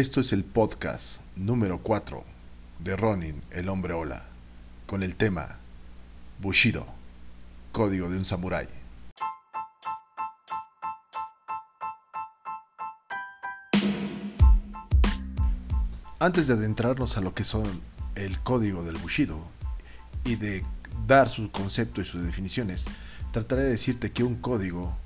Esto es el podcast número 4 de Ronin, el hombre ola, con el tema Bushido, código de un samurái. Antes de adentrarnos a lo que son el código del Bushido y de dar su concepto y sus definiciones, trataré de decirte que un código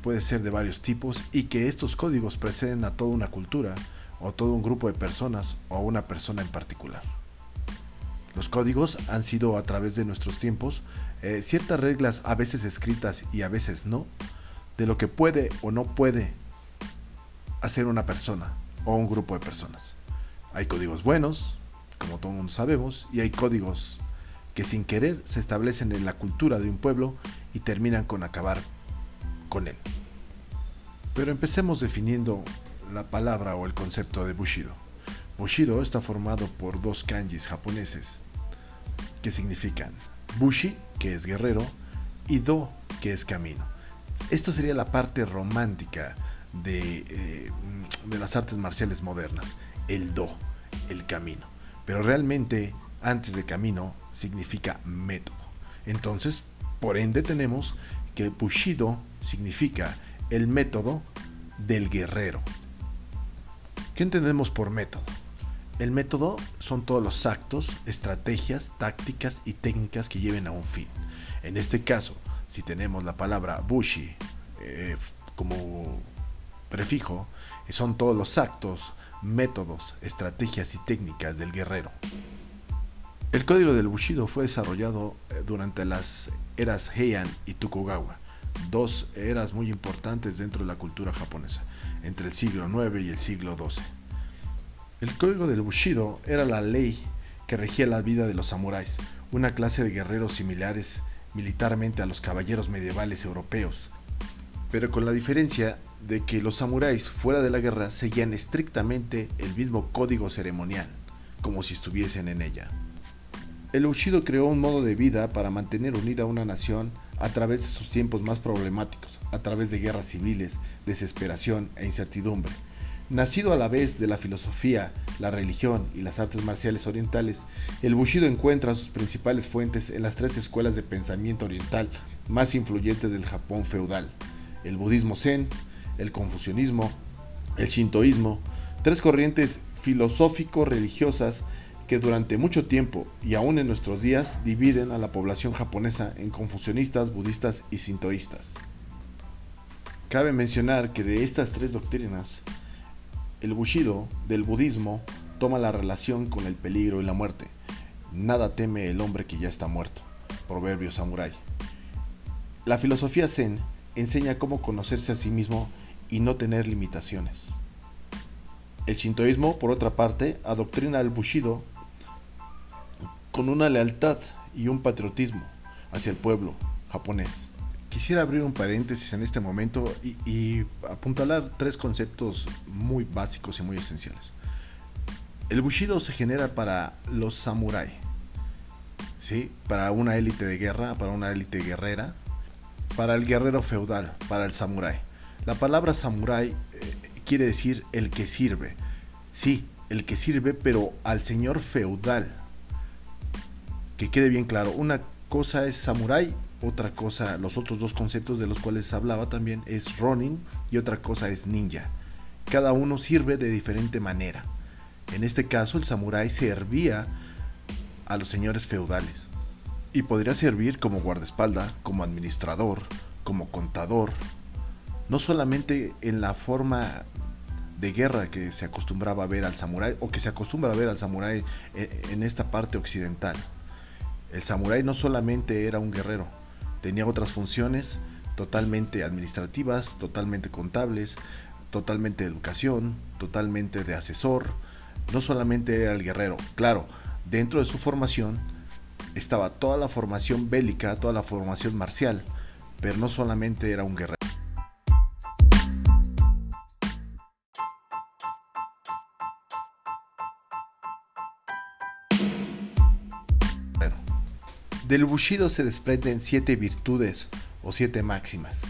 puede ser de varios tipos y que estos códigos preceden a toda una cultura o todo un grupo de personas o una persona en particular. Los códigos han sido a través de nuestros tiempos eh, ciertas reglas a veces escritas y a veces no, de lo que puede o no puede hacer una persona o un grupo de personas. Hay códigos buenos, como todos sabemos, y hay códigos que sin querer se establecen en la cultura de un pueblo y terminan con acabar con él. Pero empecemos definiendo la palabra o el concepto de Bushido. Bushido está formado por dos kanjis japoneses que significan Bushi, que es guerrero, y Do, que es camino. Esto sería la parte romántica de, eh, de las artes marciales modernas, el Do, el camino. Pero realmente, antes de camino, significa método. Entonces, por ende, tenemos que Bushido significa el método del guerrero. ¿Qué entendemos por método? El método son todos los actos, estrategias, tácticas y técnicas que lleven a un fin. En este caso, si tenemos la palabra bushi eh, como prefijo, son todos los actos, métodos, estrategias y técnicas del guerrero. El código del Bushido fue desarrollado eh, durante las eras Heian y Tokugawa, dos eras muy importantes dentro de la cultura japonesa entre el siglo IX y el siglo XII. El código del Bushido era la ley que regía la vida de los samuráis, una clase de guerreros similares militarmente a los caballeros medievales europeos, pero con la diferencia de que los samuráis fuera de la guerra seguían estrictamente el mismo código ceremonial, como si estuviesen en ella. El Bushido creó un modo de vida para mantener unida una nación a través de sus tiempos más problemáticos, a través de guerras civiles, desesperación e incertidumbre. Nacido a la vez de la filosofía, la religión y las artes marciales orientales, el Bushido encuentra sus principales fuentes en las tres escuelas de pensamiento oriental más influyentes del Japón feudal, el budismo zen, el confucianismo, el shintoísmo, tres corrientes filosófico-religiosas que durante mucho tiempo y aún en nuestros días dividen a la población japonesa en confucionistas, budistas y sintoístas. Cabe mencionar que de estas tres doctrinas, el Bushido del budismo toma la relación con el peligro y la muerte. Nada teme el hombre que ya está muerto. Proverbio samurái. La filosofía zen enseña cómo conocerse a sí mismo y no tener limitaciones. El shintoísmo, por otra parte, adoctrina al Bushido con una lealtad y un patriotismo hacia el pueblo japonés. Quisiera abrir un paréntesis en este momento y, apuntalar tres conceptos muy básicos y muy esenciales. El Bushido se genera para los samuráis, ¿sí? para una élite de guerra, para una élite guerrera, para el guerrero feudal, para el samurái. La palabra samurái eh, quiere decir el que sirve. Sí, el que sirve, pero al señor feudal, que quede bien claro, una cosa es samurai, otra cosa, los otros dos conceptos de los cuales hablaba también es ronin y otra cosa es ninja. Cada uno sirve de diferente manera. En este caso el samurái servía a los señores feudales y podría servir como guardaespalda, como administrador, como contador, no solamente en la forma de guerra que se acostumbraba a ver al samurái o que se acostumbra a ver al samurái eh, en esta parte occidental. El samurái no solamente era un guerrero, tenía otras funciones totalmente administrativas, totalmente contables, totalmente de educación, totalmente de asesor. No solamente era el guerrero, claro, dentro de su formación estaba toda la formación bélica, toda la formación marcial, pero no solamente era un guerrero. Del Bushido se desprenden siete virtudes o siete máximas,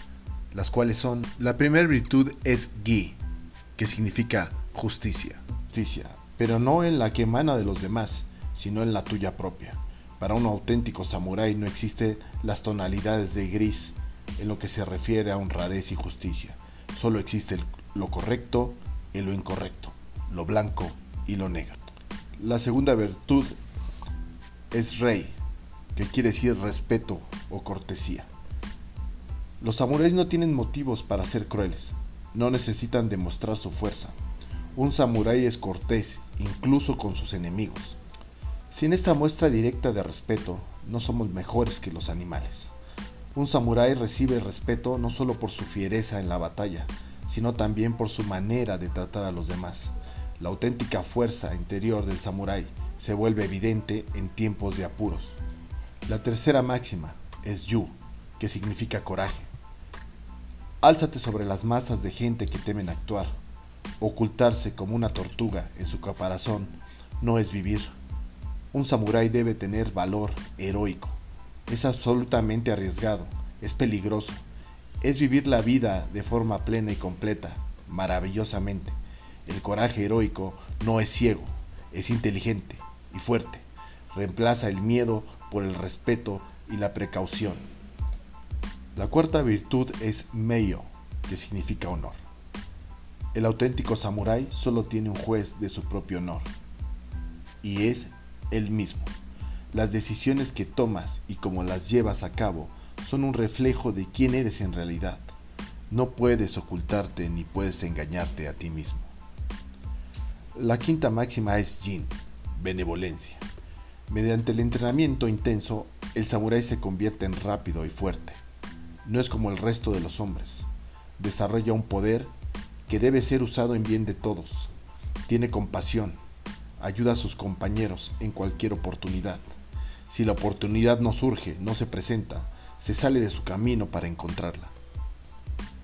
las cuales son, la primera virtud es Gi, que significa justicia. Justicia, pero no en la que emana de los demás, sino en la tuya propia. Para un auténtico samurái no existen las tonalidades de gris en lo que se refiere a honradez y justicia. Solo existe lo correcto y lo incorrecto, lo blanco y lo negro. La segunda virtud es rey, que quiere decir respeto o cortesía. Los samuráis no tienen motivos para ser crueles, no necesitan demostrar su fuerza. Un samurái es cortés, incluso con sus enemigos. Sin esta muestra directa de respeto, no somos mejores que los animales. Un samurái recibe respeto no solo por su fiereza en la batalla, sino también por su manera de tratar a los demás. La auténtica fuerza interior del samurái se vuelve evidente en tiempos de apuros. La tercera máxima es yu, que significa coraje. Álzate sobre las masas de gente que temen actuar. Ocultarse como una tortuga en su caparazón no es vivir. Un samurái debe tener valor heroico. Es absolutamente arriesgado, es peligroso. Es vivir la vida de forma plena y completa, maravillosamente. El coraje heroico no es ciego, es inteligente y fuerte. Reemplaza el miedo por el respeto y la precaución. La cuarta virtud es Meio, que significa honor. El auténtico samurái solo tiene un juez de su propio honor, y es el mismo. Las decisiones que tomas y cómo las llevas a cabo son un reflejo de quién eres en realidad. No puedes ocultarte ni puedes engañarte a ti mismo. La quinta máxima es Jin, benevolencia. Mediante el entrenamiento intenso, el samurái se convierte en rápido y fuerte. No es como el resto de los hombres. Desarrolla un poder que debe ser usado en bien de todos. Tiene compasión, ayuda a sus compañeros en cualquier oportunidad. Si la oportunidad no surge, no se presenta, se sale de su camino para encontrarla.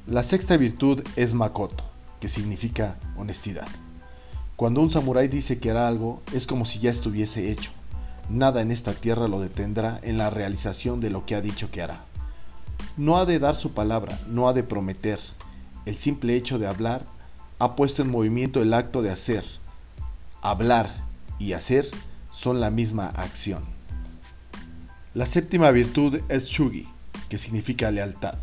La sexta virtud es Makoto, que significa honestidad. Cuando un samurái dice que hará algo, es como si ya estuviese hecho. Nada en esta tierra lo detendrá en la realización de lo que ha dicho que hará. No ha de dar su palabra, no ha de prometer. El simple hecho de hablar ha puesto en movimiento el acto de hacer, hablar y hacer son la misma acción. La séptima virtud es Shugi, que significa lealtad.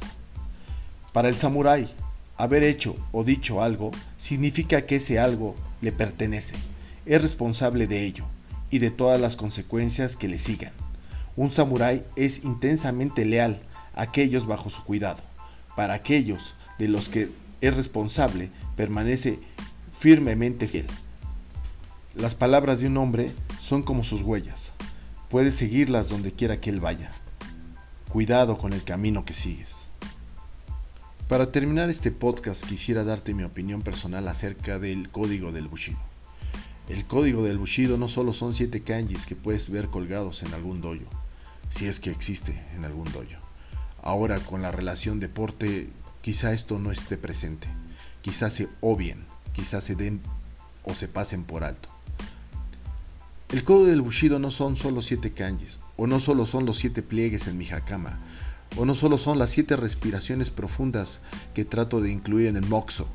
Para el samurái, haber hecho o dicho algo significa que ese algo le pertenece, es responsable de ello y de todas las consecuencias que le sigan. Un samurái es intensamente leal a aquellos bajo su cuidado. Para aquellos de los que es responsable, permanece firmemente fiel. Las palabras de un hombre son como sus huellas. Puedes seguirlas donde quiera que él vaya. Cuidado con el camino que sigues. Para terminar este podcast quisiera darte mi opinión personal acerca del código del Bushido. El código del Bushido no solo son siete kanjis que puedes ver colgados en algún dojo, si es que existe en algún dojo. Ahora con la relación deporte, quizá esto no esté presente, quizá se obvien, quizá se den o se pasen por alto. El código del Bushido no son solo siete kanjis, o no solo son los siete pliegues en mi hakama, o no solo son las siete respiraciones profundas que trato de incluir en el moxo.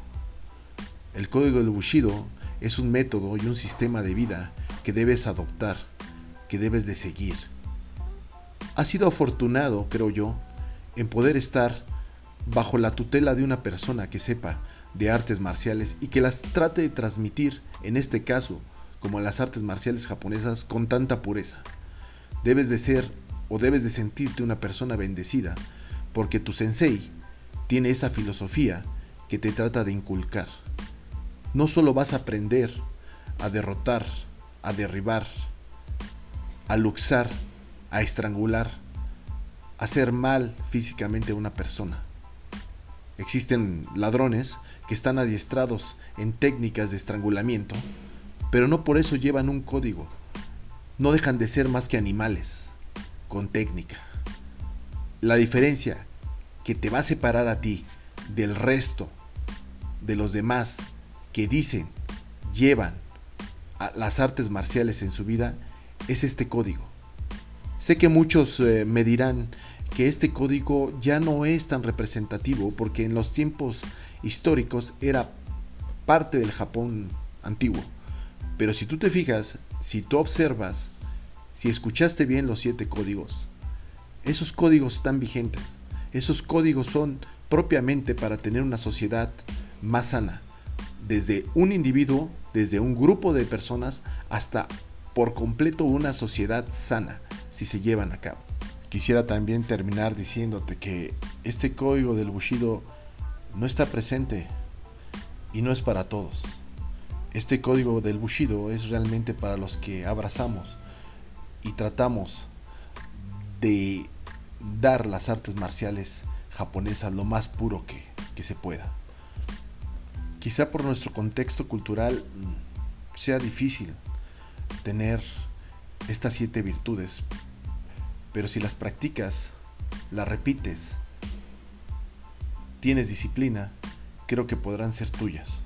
El código del Bushido es un método y un sistema de vida que debes adoptar, que debes de seguir. Has sido afortunado, creo yo, en poder estar bajo la tutela de una persona que sepa de artes marciales y que las trate de transmitir, en este caso, como las artes marciales japonesas con tanta pureza. Debes de ser o debes de sentirte una persona bendecida porque tu sensei tiene esa filosofía que te trata de inculcar. No solo vas a aprender a derrotar, a derribar, a luxar, a estrangular, a hacer mal físicamente a una persona. Existen ladrones que están adiestrados en técnicas de estrangulamiento pero no por eso llevan un código. No dejan de ser más que animales, con técnica. La diferencia que te va a separar a ti del resto de los demás que dicen, llevan a las artes marciales en su vida, es este código. Sé que muchos eh, me dirán que este código ya no es tan representativo porque en los tiempos históricos era parte del Japón antiguo. Pero si tú te fijas, si tú observas, si escuchaste bien los siete códigos, esos códigos están vigentes. Esos códigos son propiamente para tener una sociedad más sana. Desde un individuo, desde un grupo de personas, hasta por completo una sociedad sana, si se llevan a cabo. Quisiera también terminar diciéndote que este código del Bushido no está presente y no es para todos. Este código del Bushido es realmente para los que abrazamos y tratamos de dar las artes marciales japonesas lo más puro que, que se pueda. Quizá por nuestro contexto cultural mm, sea difícil tener estas siete virtudes, pero si las practicas, las repites, tienes disciplina, creo que podrán ser tuyas.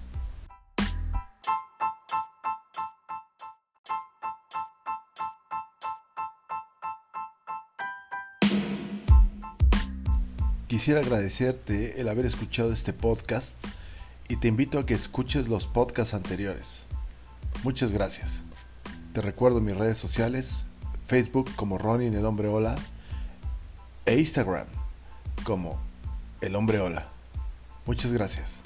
Quisiera agradecerte el haber escuchado este podcast y te invito a que escuches los podcasts anteriores. Muchas gracias. Te recuerdo mis redes sociales, Facebook como Ronin el hombre hola e Instagram como el hombre hola. Muchas gracias.